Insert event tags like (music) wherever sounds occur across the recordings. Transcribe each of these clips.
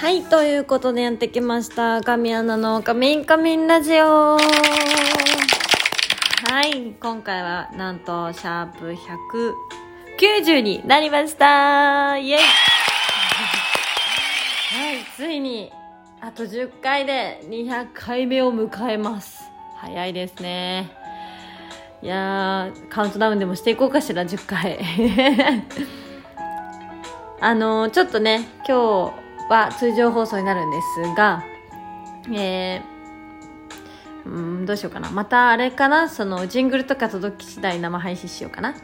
はい、ということでやってきました。神アナのカミンカミンラジオはい、今回はなんと、シャープ190になりましたイェイはい、ついに、あと10回で200回目を迎えます。早いですね。いやー、カウントダウンでもしていこうかしら、10回。(laughs) あのちょっとね、今日は通常放送になるんですが、えー、うん、どうしようかな。またあれかな？その、ジングルとか届き次第生配信しようかな。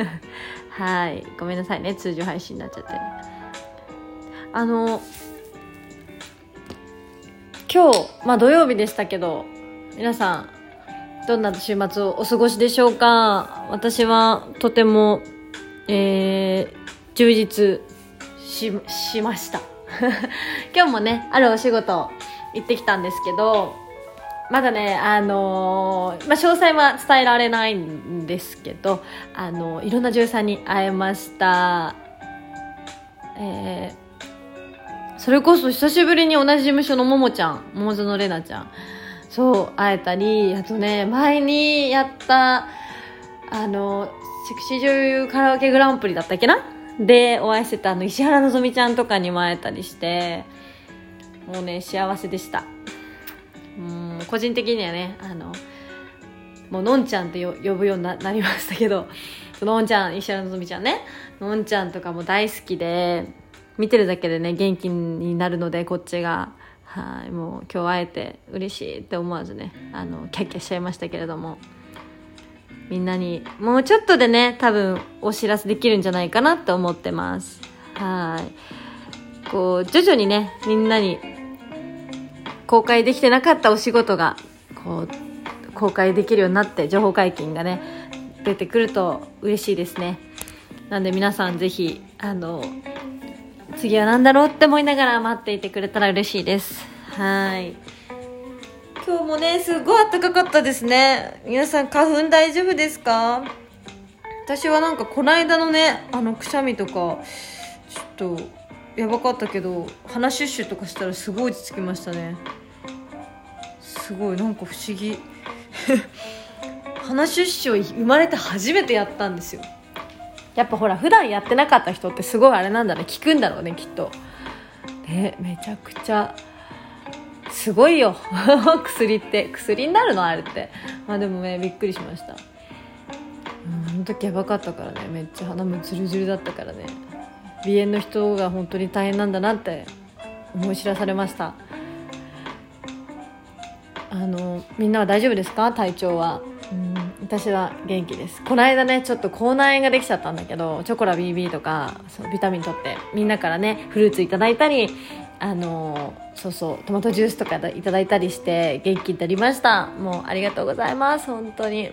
(laughs) はい。ごめんなさいね。通常配信になっちゃって。あの、今日、まあ土曜日でしたけど、皆さん、どんな週末をお過ごしでしょうか？私はとても、えー、充実し、しました。(laughs) 今日もね、あるお仕事行ってきたんですけど、まだね、あのーまあ、詳細は伝えられないんですけど、あのいろんな女優さんに会えました。えーそれこそ久しぶりに同じ事務所のももちゃん、桃園玲奈ちゃん、そう、会えたり、あとね、前にやった、あの、セクシー女優カラオケグランプリだったっけな？で、お会いしてたあの、石原のぞみちゃんとかにも会えたりして、もうね、幸せでした。うん、個人的にはね、あの、もうのんちゃんってよ呼ぶようにななりましたけど、のんちゃん、石原のぞみちゃんね、のんちゃんとかも大好きで、見てるだけでね、元気になるので、こっちが。はい、もう今日会えて嬉しいって思わずね、あの、キャッキャしちゃいましたけれども。みんなに、もうちょっとでね、多分お知らせできるんじゃないかなって思ってます。はい。こう、徐々にね、みんなに公開できてなかったお仕事が、こう、公開できるようになって、情報解禁がね、出てくると嬉しいですね。なんで皆さんぜひ、あの、次は何だろうって思いながら待っていてくれたら嬉しいです。はい。今日もね、すごい暖かかったですね。皆さん花粉大丈夫ですか？私はなんかこの間のね、あのくしゃみとか、ちょっとやばかったけど、鼻シュッシュとかしたらすごい落ち着きましたね。すごい、なんか不思議。(laughs) 鼻シュッシュを生まれて初めてやったんですよ。やっぱほら普段やってなかった人ってすごいあれなんだね効くんだろうねきっとねめちゃくちゃすごいよ。(laughs) 薬って。薬になるの？あれって。まあでもねびっくりしました。うんあの時やばかったからねめっちゃ鼻もズルズルだったからね。鼻炎の人が本当に大変なんだなって思い知らされました。あのみんなは大丈夫ですか？体調は。うん私は元気です。この間ねちょっと口内炎ができちゃったんだけどチョコラ BB とかそビタミン取ってみんなからねフルーツいただいたりあのそうそうトマトジュースとかいただいたりして元気になりました。もうありがとうございます。本当に。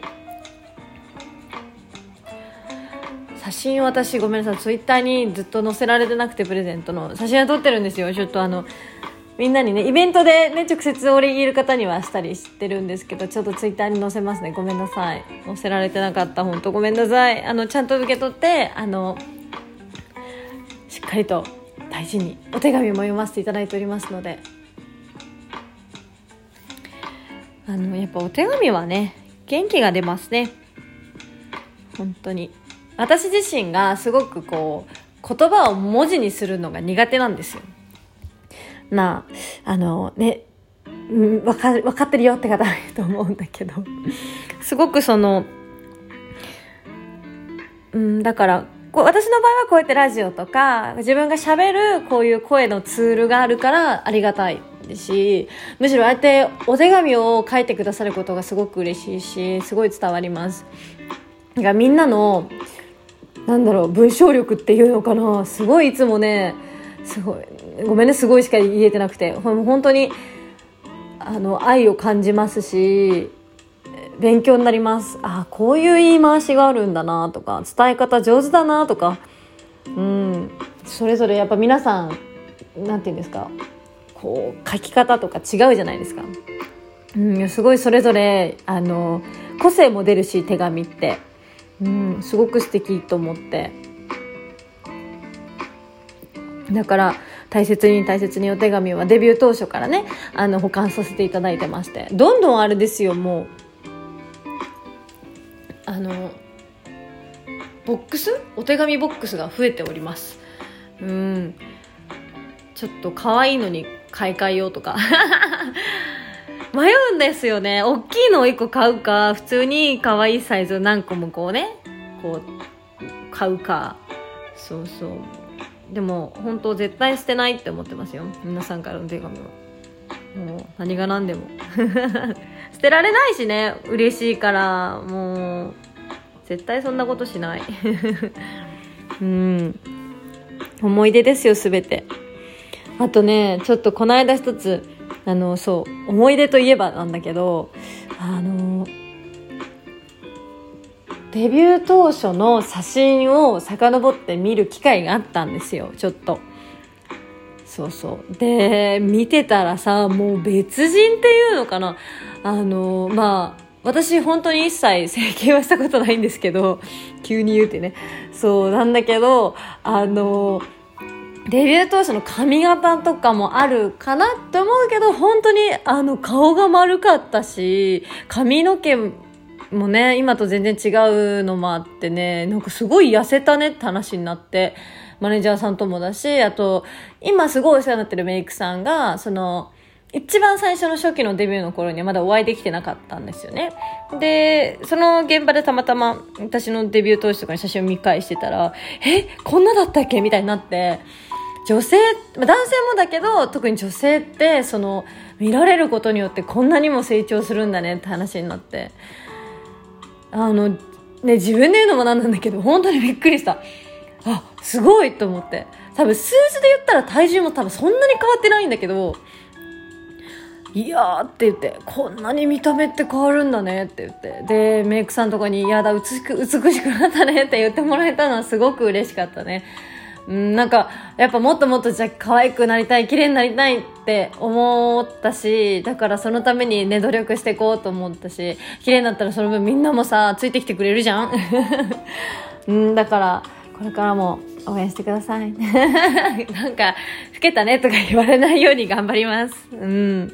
写真私ごめんなさい。ツイッターにずっと載せられてなくてプレゼントの。写真は撮ってるんですよ。ちょっとあのみんなにねイベントでね直接お礼言える方にはしたりしてるんですけどちょっとツイッターに載せますね。ごめんなさい。載せられてなかった。本当ごめんなさい。あのちゃんと受け取ってあのしっかりと大事にお手紙も読ませていただいておりますので。あのやっぱお手紙はね元気が出ますね。本当に。私自身がすごくこう言葉を文字にするのが苦手なんですよ。なあ、あのね、うんわかる、わかってるよって方がいると思うんだけど、すごくその、うん、だから、こう私の場合はこうやってラジオとか、自分が喋るこういう声のツールがあるからありがたいし、むしろああやってお手紙を書いてくださることがすごく嬉しいし、すごい伝わります。だからみんなの、なんだろう、文章力っていうのかな、すごいいつもね、すごい、ごめんね、すごいしか言えてなくて、ほ本当に、あの、愛を感じますし、勉強になります。あ、こういう言い回しがあるんだなとか、伝え方上手だなとか、うん、それぞれやっぱ皆さん、なんていうんですか、こう、書き方とか違うじゃないですか。うん、すごいそれぞれ、あの、個性も出るし、手紙って。うん、すごく素敵と思って。だから大切に大切にお手紙はデビュー当初からねあの保管させていただいてましてどんどんあれですよもうあのボックス？お手紙ボックスが増えております。うん。ちょっと可愛いのに買い替えようとか。(laughs) 迷うんですよね。大きいのを1個買うか普通に可愛いサイズを何個もこうねこう買うか。そうそう。でも本当絶対捨てないって思ってますよ。皆さんからの手紙は。もう何が何でも。(laughs) 捨てられないしね。嬉しいから。もう絶対そんなことしない。(laughs) うん。思い出ですよ全て。あとねちょっとこの間一つあのそう思い出といえばなんだけどあのデビュー当初の写真を遡って見る機会があったんですよちょっと。そうそう。で見てたらさもう別人っていうのかな。あのまあ私本当に一切整形はしたことないんですけど (laughs) 急に言うてね。そうなんだけどあのデビュー当初の髪型とかもあるかなって思うけど本当にあの顔が丸かったし髪の毛もね今と全然違うのもあってねなんかすごい痩せたねって話になってマネージャーさんともだしあと今すごいお世話になってるメイクさんがその一番最初の初期のデビューの頃にはまだお会いできてなかったんですよね。で、その現場でたまたま私のデビュー当時とかに写真を見返してたら、え、こんなだったっけ？みたいになって、女性、男性もだけど、特に女性って、その、見られることによってこんなにも成長するんだねって話になって、あの、ね、自分で言うのもなんなんだけど、本当にびっくりした。あ、すごいと思って。多分数字で言ったら体重も多分そんなに変わってないんだけど、いやーって言って、こんなに見た目って変わるんだねって言って。で、メイクさんとかに、いやだ、美しく、美しくなったねって言ってもらえたのはすごく嬉しかったね。うん、なんか、やっぱもっともっとじゃ可愛くなりたい、綺麗になりたいって思ったし、だからそのためにね、努力していこうと思ったし、綺麗になったらその分みんなもさ、ついてきてくれるじゃん (laughs) うん、だから、これからも応援してください。(laughs) なんか、老けたねとか言われないように頑張ります。うん。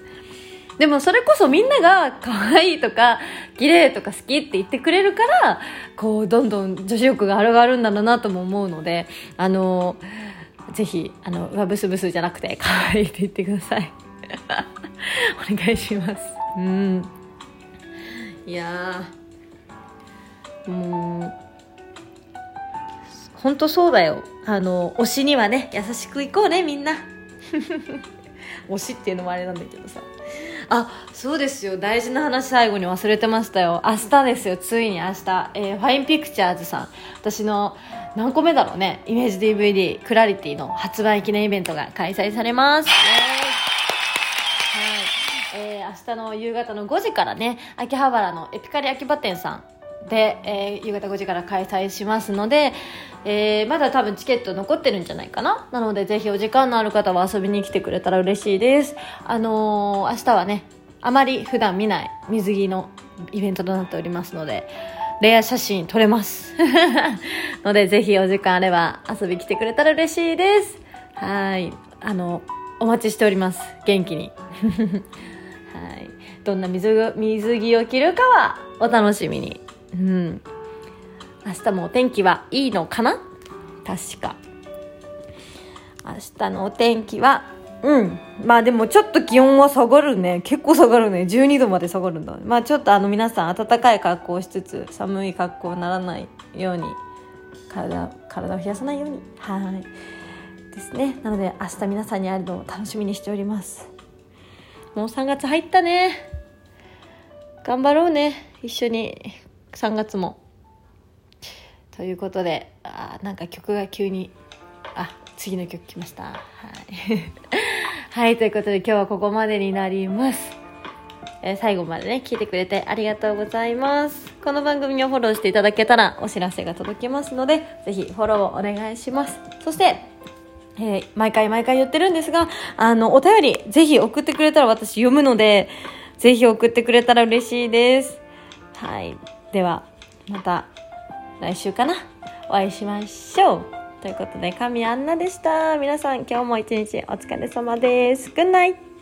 でもそれこそみんなが可愛いとか綺麗とか好きって言ってくれるからこうどんどん女子力が上がるんだろうなとも思うのであのぜひあのうわブスブスじゃなくて可愛いって言ってください。(laughs) お願いします。うん。いやもう本当そうだよ。あの推しにはね優しくいこうねみんな。(laughs) 推しっていうのもあれなんだけどさ。あそうですよ。大事な話最後に忘れてましたよ。明日ですよ。ついに明日、えー、ファインピクチャーズさん。私の何個目だろうね。イメージ DVD クラリティの発売記念イベントが開催されます、はい。えー、明日の夕方の5時からね。秋葉原のエピカリ秋葉店さんで、えー、夕方5時から開催しますので、えー、まだ多分チケット残ってるんじゃないかな？なのでぜひお時間のある方は遊びに来てくれたら嬉しいです。あのー、明日はねあまり普段見ない水着のイベントとなっておりますのでレア写真撮れます。(laughs) のでぜひお時間あれば遊び来てくれたら嬉しいです。はい。あのお待ちしております。元気に。(laughs) はい。どんな水水着を着るかはお楽しみに。うん。明日もお天気はいいのかな？確か。明日のお天気はうん。まあでもちょっと気温は下がるね。結構下がるね。12度まで下がるんだまあちょっとあの皆さん暖かい格好をしつつ寒い格好にならないように体体を冷やさないように。はい。ですね。なので明日皆さんに会えるのを楽しみにしております。もう3月入ったね。頑張ろうね。一緒に。3月もということであなんか曲が急にあ次の曲来ましたはい (laughs) はいということで今日はここまでになりますえー、最後までね、聞いてくれてありがとうございます。この番組をフォローしていただけたらお知らせが届きますので、ぜひフォローをお願いします。そして、えー、毎回毎回言ってるんですが、あの、お便り、ぜひ送ってくれたら私読むので、ぜひ送ってくれたら嬉しいです。はい。では、また来週かな。お会いしましょう。ということで神アンナでした。皆さん今日も一日お疲れ様です。グッナイ